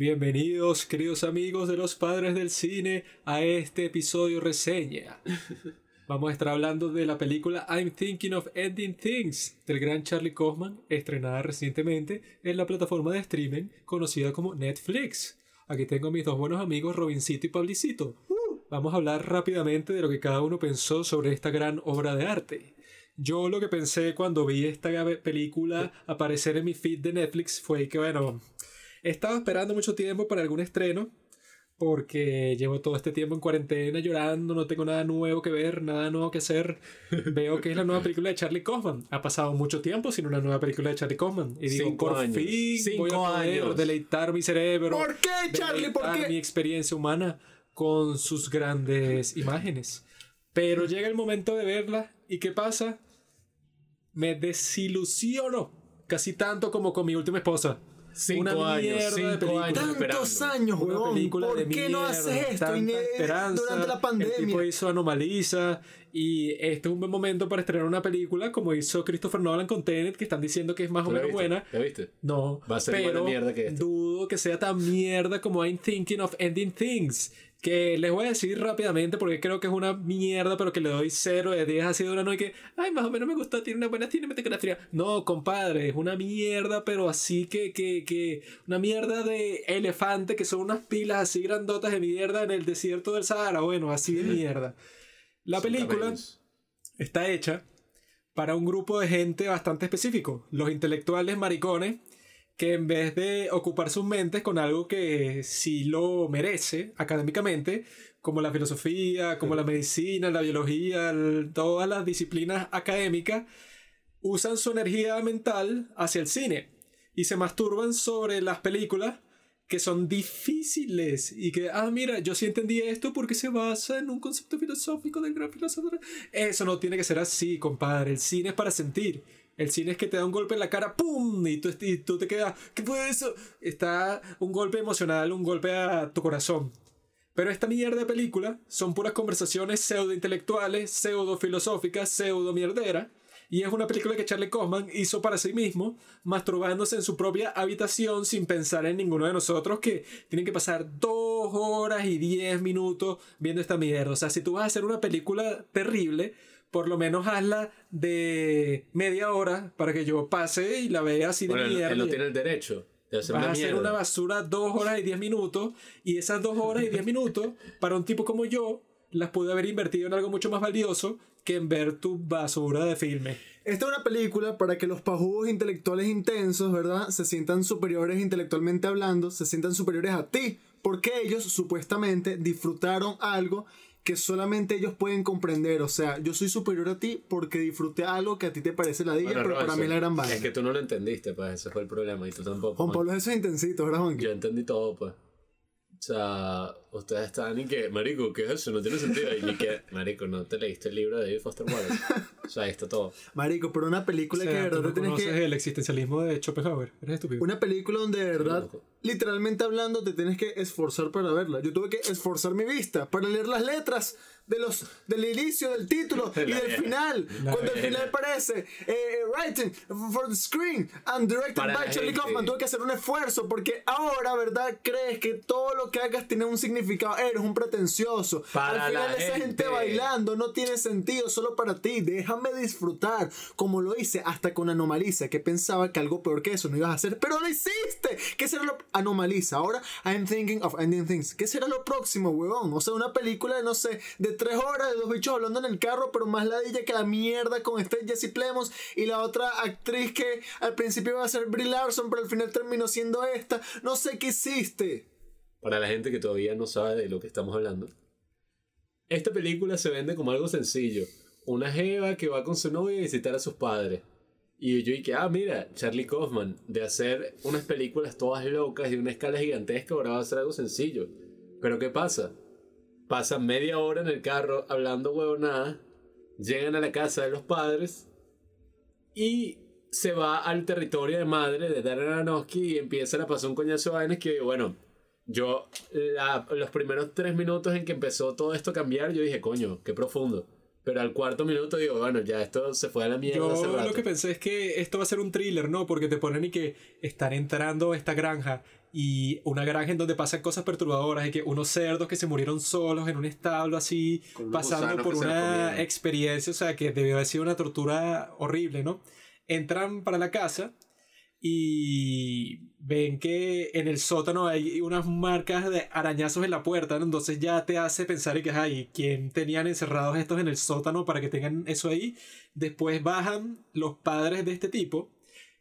Bienvenidos, queridos amigos de los padres del cine, a este episodio reseña. Vamos a estar hablando de la película I'm Thinking of Ending Things del gran Charlie Kaufman, estrenada recientemente en la plataforma de streaming conocida como Netflix. Aquí tengo a mis dos buenos amigos Robincito y Pablicito. Vamos a hablar rápidamente de lo que cada uno pensó sobre esta gran obra de arte. Yo lo que pensé cuando vi esta película aparecer en mi feed de Netflix fue que, bueno, estaba esperando mucho tiempo para algún estreno porque llevo todo este tiempo en cuarentena llorando, no tengo nada nuevo que ver, nada nuevo que hacer. Veo que es la nueva película de Charlie Kaufman. Ha pasado mucho tiempo sin una nueva película de Charlie Kaufman. Y digo, por fin voy a poder deleitar mi cerebro. ¿Por qué, Charlie? ¿Por qué? mi experiencia humana con sus grandes imágenes. Pero llega el momento de verla y ¿qué pasa? me desilusiono casi tanto como con mi última esposa. Cinco una años, cinco años Tantos años, huevón. ¿Por qué no haces esto durante la pandemia? El tipo hizo Anomaliza y este es un buen momento para estrenar una película como hizo Christopher Nolan con Tenet, que están diciendo que es más o menos buena. ¿Ya viste? No. Va a ser pero mierda que dudo que sea tan mierda como I'm Thinking of Ending Things que les voy a decir rápidamente porque creo que es una mierda, pero que le doy 0 de 10 así de una no y que, ay, más o menos me gustó, tiene una buena cinematografía. No, compadre, es una mierda, pero así que, que, que, una mierda de elefante, que son unas pilas así grandotas de mierda en el desierto del Sahara. Bueno, así de mierda. La película está hecha para un grupo de gente bastante específico, los intelectuales maricones que en vez de ocupar sus mentes con algo que sí lo merece académicamente, como la filosofía, como la medicina, la biología, todas las disciplinas académicas, usan su energía mental hacia el cine y se masturban sobre las películas que son difíciles y que, ah, mira, yo sí entendí esto porque se basa en un concepto filosófico del gran filósofo. Eso no tiene que ser así, compadre. El cine es para sentir. El cine es que te da un golpe en la cara, ¡pum! Y tú, tú te quedas, ¿qué fue eso? Está un golpe emocional, un golpe a tu corazón. Pero esta mierda de película son puras conversaciones pseudo intelectuales, pseudo filosóficas, pseudo mierdera. Y es una película que Charlie Kaufman hizo para sí mismo, masturbándose en su propia habitación sin pensar en ninguno de nosotros que tienen que pasar dos horas y diez minutos viendo esta mierda. O sea, si tú vas a hacer una película terrible, por lo menos hazla de media hora para que yo pase y la vea así de mierda. Él no tiene el derecho. De hacer Vas a hacer una basura dos horas y diez minutos y esas dos horas y diez minutos para un tipo como yo las pude haber invertido en algo mucho más valioso que en ver tu basura de filme. Esta es una película para que los pajudos intelectuales intensos, ¿verdad? Se sientan superiores intelectualmente hablando, se sientan superiores a ti, porque ellos supuestamente disfrutaron algo que solamente ellos pueden comprender. O sea, yo soy superior a ti porque disfruté algo que a ti te parece la día, pero para mí la gran vaina. Es que tú no lo entendiste, pues ese fue el problema y tú tampoco. Juan Pablo, eso es intensito, ¿verdad, Juan? Yo entendí todo, pues. O sea, ustedes están y que, Marico, ¿qué es eso? No tiene sentido. Y que, Marico, no te leíste el libro de David Foster Wallace. O sea, ahí está todo. Marico, pero una película que de verdad te tienes que. el existencialismo de Schopenhauer. Eres estúpido. Una película donde de verdad, literalmente hablando, te tienes que esforzar para verla. Yo tuve que esforzar mi vista para leer las letras de los, del inicio del título y del final. cuando el final aparece eh, writing for the screen and directed by Charlie Kaufman. Tuve que hacer un esfuerzo porque ahora, ¿verdad? Crees que todo lo que hagas tiene un significado. Eres un pretencioso. Para Al final, esa gente. bailando no tiene sentido solo para ti. Déjame disfrutar. Como lo hice hasta con Anomaliza, que pensaba que algo peor que eso no ibas a hacer, pero lo hiciste. ¿Qué será lo Anomaliza? Ahora, I'm thinking of ending things. ¿Qué será lo próximo, huevón? O sea, una película, no sé, de tres horas de dos bichos hablando en el carro, pero más ladilla que la mierda con este Jesse Plemons y la otra actriz que al principio iba a ser Brie Larson, pero al final terminó siendo esta. No sé qué hiciste. Para la gente que todavía no sabe de lo que estamos hablando, esta película se vende como algo sencillo. Una jeva que va con su novia a visitar a sus padres. Y yo dije, ah, mira, Charlie Kaufman, de hacer unas películas todas locas y una escala gigantesca, ahora va a ser algo sencillo. Pero ¿qué pasa? pasan media hora en el carro hablando huevonadas, llegan a la casa de los padres y se va al territorio de madre de Darren Aronofsky y empieza a pasar un coñazo de vainas que, bueno, yo los primeros tres minutos en que empezó todo esto a cambiar, yo dije, coño, qué profundo. Pero al cuarto minuto digo, bueno, ya esto se fue a la mierda. Yo lo que pensé es que esto va a ser un thriller, ¿no? Porque te ponen y que están entrando a esta granja y una granja en donde pasan cosas perturbadoras y que unos cerdos que se murieron solos en un establo así, pasando por una experiencia, o sea, que debió haber sido una tortura horrible, ¿no? Entran para la casa y ven que en el sótano hay unas marcas de arañazos en la puerta, ¿no? entonces ya te hace pensar y que, ay, ¿quién tenían encerrados estos en el sótano para que tengan eso ahí? Después bajan los padres de este tipo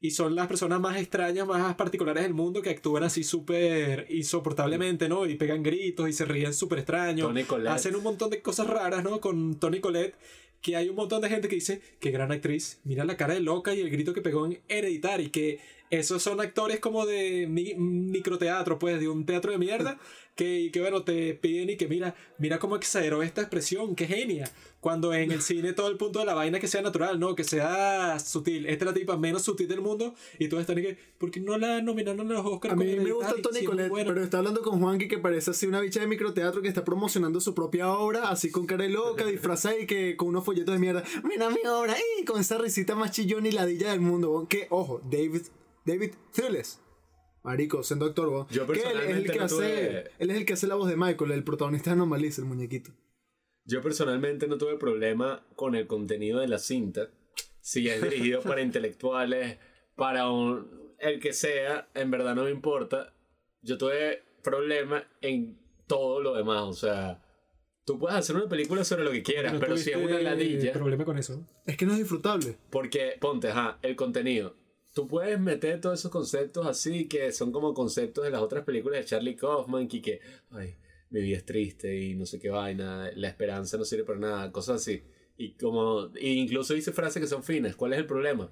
y son las personas más extrañas, más particulares del mundo que actúan así súper insoportablemente, ¿no? Y pegan gritos y se ríen súper extraño. Toni Collette. Hacen un montón de cosas raras, ¿no? Con Tony Colette, que hay un montón de gente que dice, qué gran actriz, mira la cara de loca y el grito que pegó en Hereditary, que esos son actores como de mi- microteatro, pues, de un teatro de mierda, que, que bueno, te piden y que mira, mira cómo exageró esta expresión, qué genia. Cuando en el cine todo el punto de la vaina que sea natural, ¿no? Que sea sutil. Esta es la tipa menos sutil del mundo y todos están y que, ¿por qué no la nominaron a los Oscars? A mí me gusta? Tony Colette, bueno. pero está hablando con Juanqui que parece así una bicha de microteatro que está promocionando su propia obra, así con cara de loca, disfrazada y que con unos folletos de mierda. Mira mi obra, y con esa risita más chillón y ladilla del mundo. Que, ojo, David, David Thewlis. Marico, siendo actor, weón, Yo él es el personalmente que no hace, tuve- él es el que hace la voz de Michael, el protagonista de Anomalisa, el muñequito. Yo personalmente no tuve problema con el contenido de la cinta. Si es dirigido para intelectuales, para un- el que sea, en verdad no me importa. Yo tuve problema en todo lo demás. O sea, tú puedes hacer una película sobre lo que quieras, No pero si es una ladilla, problema con eso. Es que no es disfrutable. porque ponte, ajá, el contenido. Tú puedes meter todos esos conceptos así que son como conceptos de las otras películas de Charlie Kaufman, que, que ay, mi vida es triste y no sé qué vaina, la esperanza no sirve para nada, cosas así. Y como, e incluso dice frases que son finas, ¿cuál es el problema?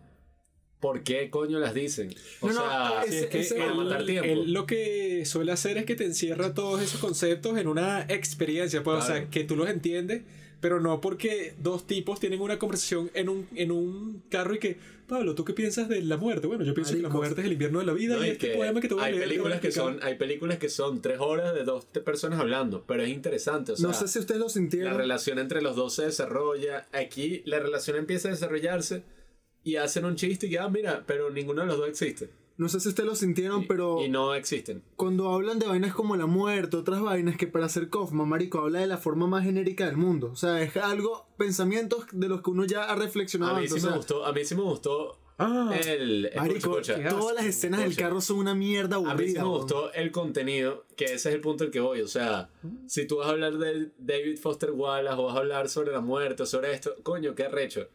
¿Por qué coño las dicen? O No, no, sea, es- que ese- para él, matar tiempo. él lo que suele hacer es que te encierra todos esos conceptos en una experiencia, pues, o sea, que tú los entiendes, pero no porque dos tipos tienen una conversación en un, en un carro y que, Pablo, ¿tú qué piensas de la muerte? Bueno, yo pienso que la muerte es el invierno de la vida No, y y este que poema que te voy a hay leer. películas que explicar". son hay películas que son tres horas de dos personas hablando pero es interesante o sea no sé si ustedes lo la sintieron. relación entre los dos se desarrolla aquí la relación empieza a desarrollarse y hacen un chiste y ah mira pero ninguno de los dos existe No sé si ustedes lo sintieron, Y- pero y no existen cuando hablan de vainas como la muerte, otras vainas que para hacer Kaufman, marico, habla de la forma más genérica del mundo. O sea, es algo, pensamientos de los que uno ya ha reflexionado a mí sí o me gustó a mí sí me gustó Ah, el Marico, todas las escenas del carro son una mierda A mí sí aburrida. me gustó el contenido, que ese es el punto al que voy. O sea, si tú vas a hablar de David Foster Wallace o vas a hablar sobre la muerte o sobre esto, coño, qué arrecho.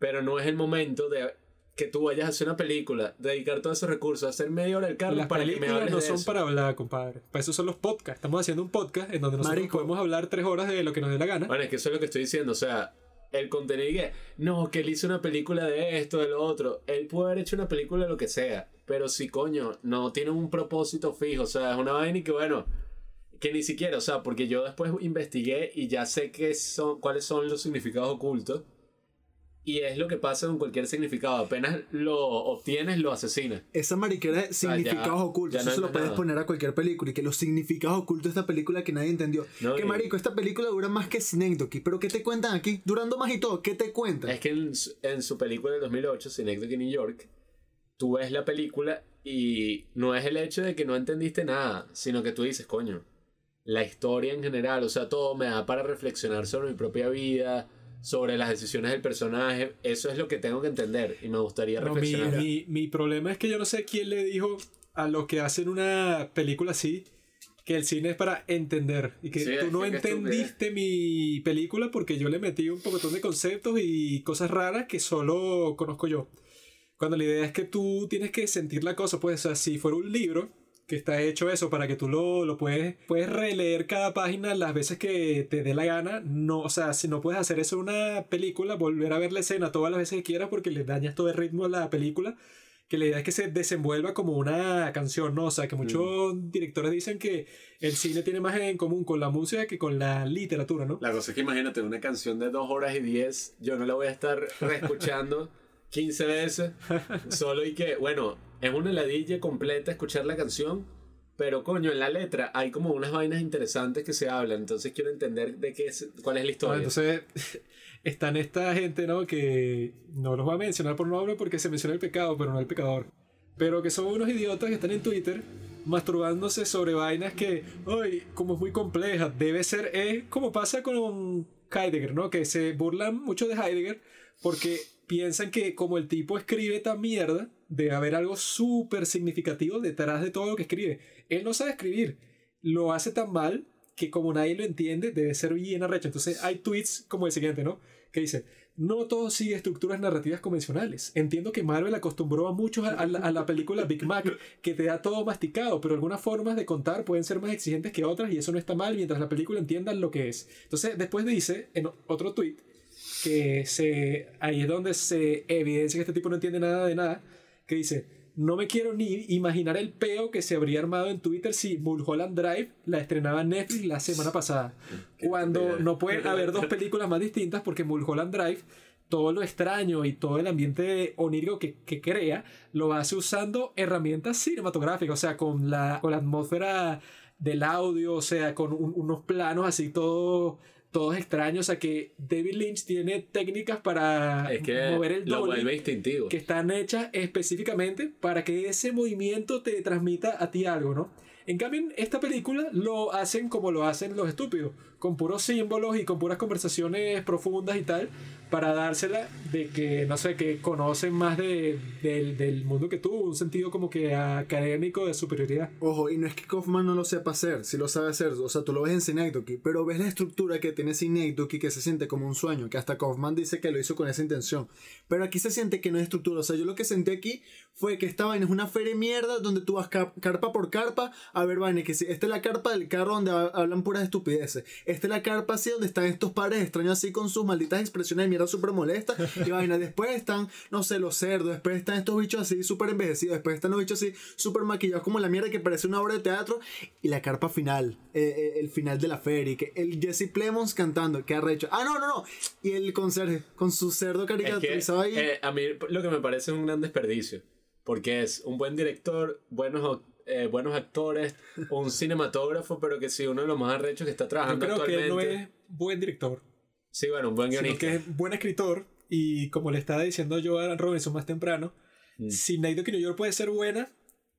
Pero no es el momento de que tú vayas a hacer una película, dedicar todos esos recursos, hacer media hora del carro las para que me películas hables no son eso. para hablar, compadre. Para eso son los podcasts. Estamos haciendo un podcast en donde nosotros Marico. podemos hablar tres horas de lo que nos dé la gana. Bueno, es que eso es lo que estoy diciendo. O sea, el contenido que, no, que él hizo una película de esto, de lo otro. Él puede haber hecho una película de lo que sea. Pero si, coño, no tiene un propósito fijo. O sea, es una vaina y que, bueno, que ni siquiera, o sea, porque yo después investigué y ya sé qué son, cuáles son los significados ocultos. Y es lo que pasa con cualquier significado. Apenas lo obtienes, lo asesinas. Esa mariquera de sea, ya- significados ocultos, ya no eso se lo puedes nada. poner a cualquier película y que los significados ocultos de esta película que nadie entendió. No, que marico, esta película dura más que Synecdoche, pero ¿qué te cuentan aquí? Durando más y todo, ¿qué te cuentan? Es que en, su- en su película del 2008, Synecdoche New York, tú ves la película y no es el hecho de que no entendiste nada, sino que tú dices, coño, la historia en general, o sea, todo me da para reflexionar sobre mi propia vida, sobre las decisiones del personaje, eso es lo que tengo que entender y me gustaría No, mi, reflexionar. mi, mi problema es que yo no sé quién le dijo a los que hacen una película así que el cine es para entender y que Sí, tú no que- que entendiste mi película porque yo le metí un poquitón de conceptos y cosas raras que solo conozco yo. Cuando la idea es que tú tienes que sentir la cosa, pues, o sea, si fuera un libro que está hecho eso para que tú lo, lo puedes, puedes releer cada página las veces que te dé la gana, no, o sea, si no puedes hacer eso en una película, volver a ver la escena todas las veces que quieras porque le dañas todo el ritmo a la película, que la idea es que se desenvuelva como una canción, ¿no? O sea, que muchos directores dicen que el cine tiene más en común con la música que con la literatura, ¿no? La cosa es que imagínate una canción de 2 horas y 10, yo no la voy a estar reescuchando 15 veces, solo y que, bueno, es una ladilla completa escuchar la canción, pero coño, en la letra hay como unas vainas interesantes que se hablan, entonces quiero entender de qué es, cuál es la Ah, historia. entonces, están esta gente, ¿no? Que no los voy a mencionar por nombre porque se menciona el pecado, pero no el pecador. Pero que son unos idiotas que están en Twitter masturbándose sobre vainas que, ay, como es muy compleja, debe ser, es como pasa con Heidegger, ¿no? Que se burlan mucho de Heidegger porque piensan que como el tipo escribe tan mierda, debe haber algo súper significativo detrás de todo lo que escribe. Él no sabe escribir, lo hace tan mal que como nadie lo entiende, debe ser bien arrecho. Entonces hay tweets como el siguiente, ¿no? Que dice, no todo sigue estructuras narrativas convencionales. Entiendo que Marvel acostumbró a muchos a, a la, a la película Big Mac, que te da todo masticado, pero algunas formas de contar pueden ser más exigentes que otras y eso no está mal mientras la película entienda lo que es. Entonces después dice, en otro tweet, que se, ahí es donde se evidencia que este tipo no entiende nada de nada, que dice, no me quiero ni imaginar el peo que se habría armado en Twitter si Mulholland Drive la estrenaba en Netflix la semana pasada. Cuando no pueden haber dos películas más distintas porque Mulholland Drive, todo lo extraño y todo el ambiente onírico que, que crea, lo hace usando herramientas cinematográficas, o sea, con la, con la atmósfera del audio, o sea, con un- unos planos así todo todos extraños, sea que David Lynch tiene técnicas para Es que mover el doble que están hechas específicamente para que ese movimiento te transmita a ti algo, ¿no? En cambio, en esta película lo hacen como lo hacen los estúpidos, con puros símbolos y con puras conversaciones profundas y tal, para dársela de que, no sé, que conocen más de, del, del mundo que tú, un sentido como que académico de superioridad. Ojo, y no es que Kaufman no lo sepa hacer, sí lo sabe hacer, o sea, tú lo ves en Synecdoche, pero ves la estructura que tiene Synecdoche que se siente como un sueño, que hasta Kaufman dice que lo hizo con esa intención. Pero aquí se siente que no es estructura, o sea, yo lo que sentí aquí fue que esta vaina es una feria de mierda donde tú vas car- carpa por carpa a ver vaina, que si esta es la carpa del carro donde ha- hablan puras estupideces, esta es la carpa así donde están estos padres extraños así con sus malditas expresiones de mierda súper molestas y vaina, después están, no sé, los cerdos, después están estos bichos así súper envejecidos, después están los bichos así súper maquillados como la mierda que parece una obra de teatro y la carpa final, eh, eh, el final de la feria, y que el Jesse Plemons cantando, que arrecho. Ah, no, no, no. Y el conserje con su cerdo Es que, caricaturizado ahí. eh, a mí lo que me parece es un gran desperdicio. Porque es un buen director, buenos, eh, buenos actores, un cinematógrafo, pero que sí, uno de los más arrechos que está Yo trabajando creo que él no actualmente. es buen director, Sí, bueno, un buen sino guionista. que es buen escritor y como le estaba diciendo yo a Robinson más temprano, Mm. Synecdoche New York puede ser buena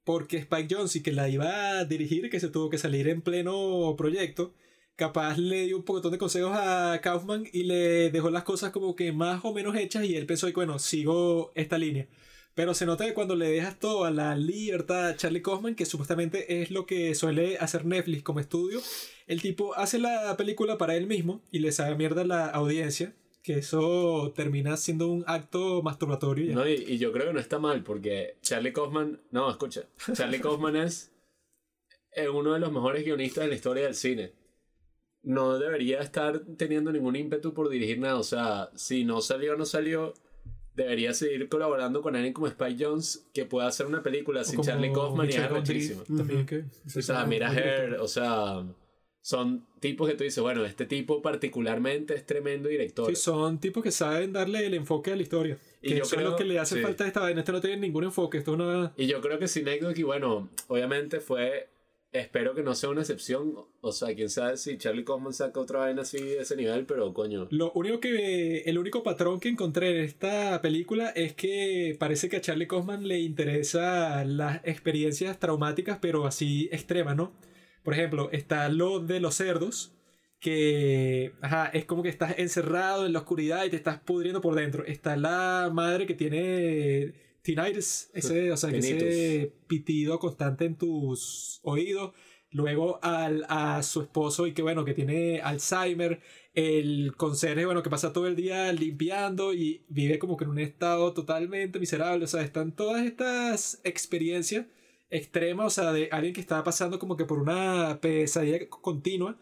porque Spike Jonze, que la iba a dirigir, que se tuvo que salir en pleno proyecto, capaz le dio un poquitón de consejos a Kaufman y le dejó las cosas como que más o menos hechas y él pensó, y bueno, sigo esta línea. Pero se nota que cuando le dejas todo a la libertad a Charlie Kaufman, que supuestamente es lo que suele hacer Netflix como estudio, el tipo hace la película para él mismo y le sabe mierda a la audiencia, que eso termina siendo un acto masturbatorio. ya. No, y, y yo creo que no está mal, porque Charlie Kaufman. No, escucha. Charlie Kaufman es eh, uno de los mejores guionistas de la historia del cine. No debería estar teniendo ningún ímpetu por dirigir nada. O sea, si no salió, no salió. Debería seguir colaborando con alguien como Spike Jones que pueda hacer una película sin Charlie Kaufman y es. También que, O sea, mira Her, o sea, son tipos que tú dices, bueno, este tipo particularmente es tremendo director. Sí, son tipos que saben darle el enfoque a la historia. Y que yo eso es creo- lo que le hace sí. falta a esta vaina. Este no tiene ningún enfoque. Esto es una. Y yo creo que Synecdoche, bueno, obviamente fue. Espero que no sea una excepción. O sea, quién sabe si Charlie Kaufman saca otra vaina así de ese nivel, pero coño. Lo único que. El único patrón que encontré en esta película es que parece que a Charlie Kaufman le interesa las experiencias traumáticas, pero así extremas, ¿no? Por ejemplo, está lo de los cerdos. Que ajá, es como que estás encerrado en la oscuridad y te estás pudriendo por dentro. Está la madre que tiene tinnitus, ese, o sea, ese pitido constante en tus oídos. Luego al, a su esposo y que bueno, que tiene Alzheimer. El conserje, bueno, que pasa todo el día limpiando y vive como que en un estado totalmente miserable. O sea, están todas estas experiencias extremas, o sea, de alguien que estaba pasando como que por una pesadilla continua.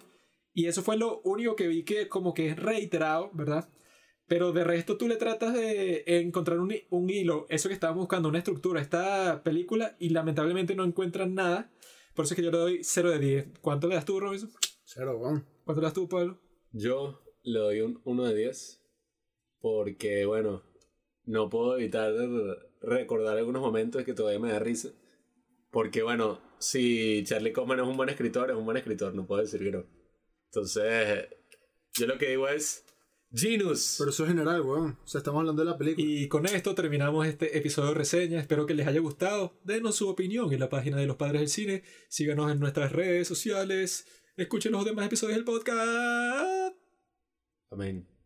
Y eso fue lo único que vi que como que es reiterado, ¿verdad? Pero de resto tú le tratas de encontrar un, un hilo, eso que estábamos buscando, una estructura, a esta película, y lamentablemente no encuentran nada. Por eso es que yo le doy 0 de 10. ¿Cuánto le das tú, Robinson? Cero, weón. ¿Cuánto le das tú, Pablo? Yo le doy un 1 de 10. Porque, bueno, no puedo evitar recordar algunos momentos que todavía me da risa. Porque, bueno, si Charlie Kaufman es un buen escritor, es un buen escritor, no puedo decir que no. Entonces, yo lo que digo es, Genus. Pero eso es general, weón. O sea, estamos hablando de la película. Y con esto terminamos este episodio de reseña. Espero que les haya gustado. Denos su opinión en la página de los padres del cine. Síganos en nuestras redes sociales. Escuchen los demás episodios del podcast. Amén.